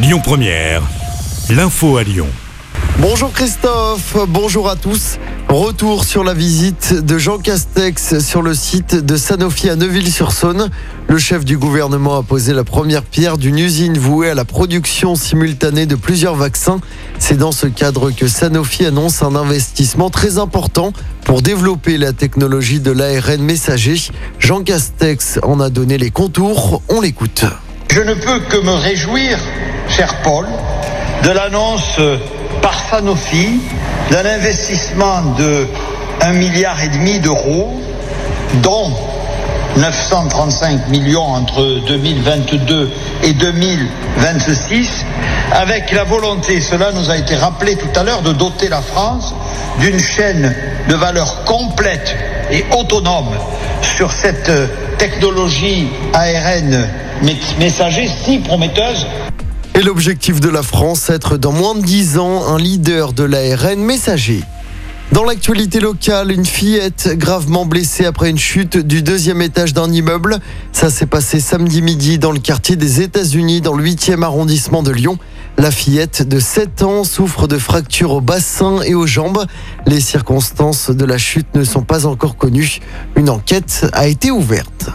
Lyon Première, l'info à Lyon. Bonjour Christophe, bonjour à tous. Retour sur la visite de Jean Castex sur le site de Sanofi à Neuville-sur-Saône. Le chef du gouvernement a posé la première pierre d'une usine vouée à la production simultanée de plusieurs vaccins. C'est dans ce cadre que Sanofi annonce un investissement très important pour développer la technologie de l'ARN messager. Jean Castex en a donné les contours, on l'écoute. Je ne peux que me réjouir, cher Paul, de l'annonce par Sanofi d'un investissement de 1 milliard et demi d'euros, dont 935 millions entre 2022 et 2026, avec la volonté, cela nous a été rappelé tout à l'heure, de doter la France d'une chaîne de valeur complète et autonome sur cette technologie ARN messager si prometteuse et l'objectif de la France, être dans moins de 10 ans un leader de l'ARN messager. Dans l'actualité locale, une fillette gravement blessée après une chute du deuxième étage d'un immeuble. Ça s'est passé samedi midi dans le quartier des États-Unis, dans le 8e arrondissement de Lyon. La fillette de 7 ans souffre de fractures au bassin et aux jambes. Les circonstances de la chute ne sont pas encore connues. Une enquête a été ouverte.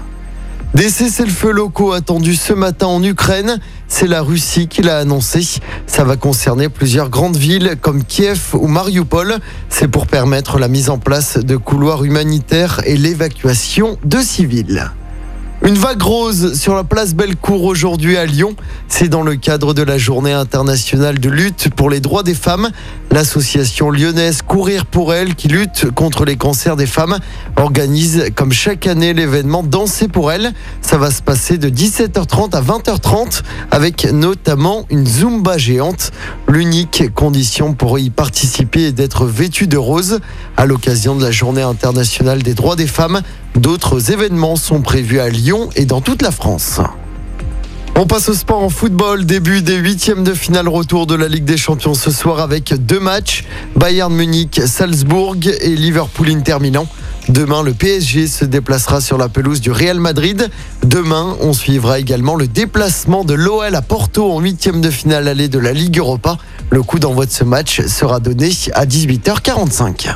Des cessez-le-feu locaux attendus ce matin en Ukraine. C'est la Russie qui l'a annoncé. Ça va concerner plusieurs grandes villes comme Kiev ou Mariupol. C'est pour permettre la mise en place de couloirs humanitaires et l'évacuation de civils. Une vague rose sur la place Bellecour aujourd'hui à Lyon. C'est dans le cadre de la journée internationale de lutte pour les droits des femmes. L'association lyonnaise Courir pour elle, qui lutte contre les cancers des femmes, organise comme chaque année l'événement Danser pour elle. Ça va se passer de 17h30 à 20h30 avec notamment une Zumba géante. L'unique condition pour y participer est d'être vêtu de rose. À l'occasion de la journée internationale des droits des femmes, d'autres événements sont prévus à Et dans toute la France. On passe au sport en football. Début des huitièmes de finale retour de la Ligue des Champions ce soir avec deux matchs. Bayern Munich, Salzbourg et Liverpool Inter Milan. Demain, le PSG se déplacera sur la pelouse du Real Madrid. Demain, on suivra également le déplacement de l'OL à Porto en huitième de finale allée de la Ligue Europa. Le coup d'envoi de ce match sera donné à 18h45.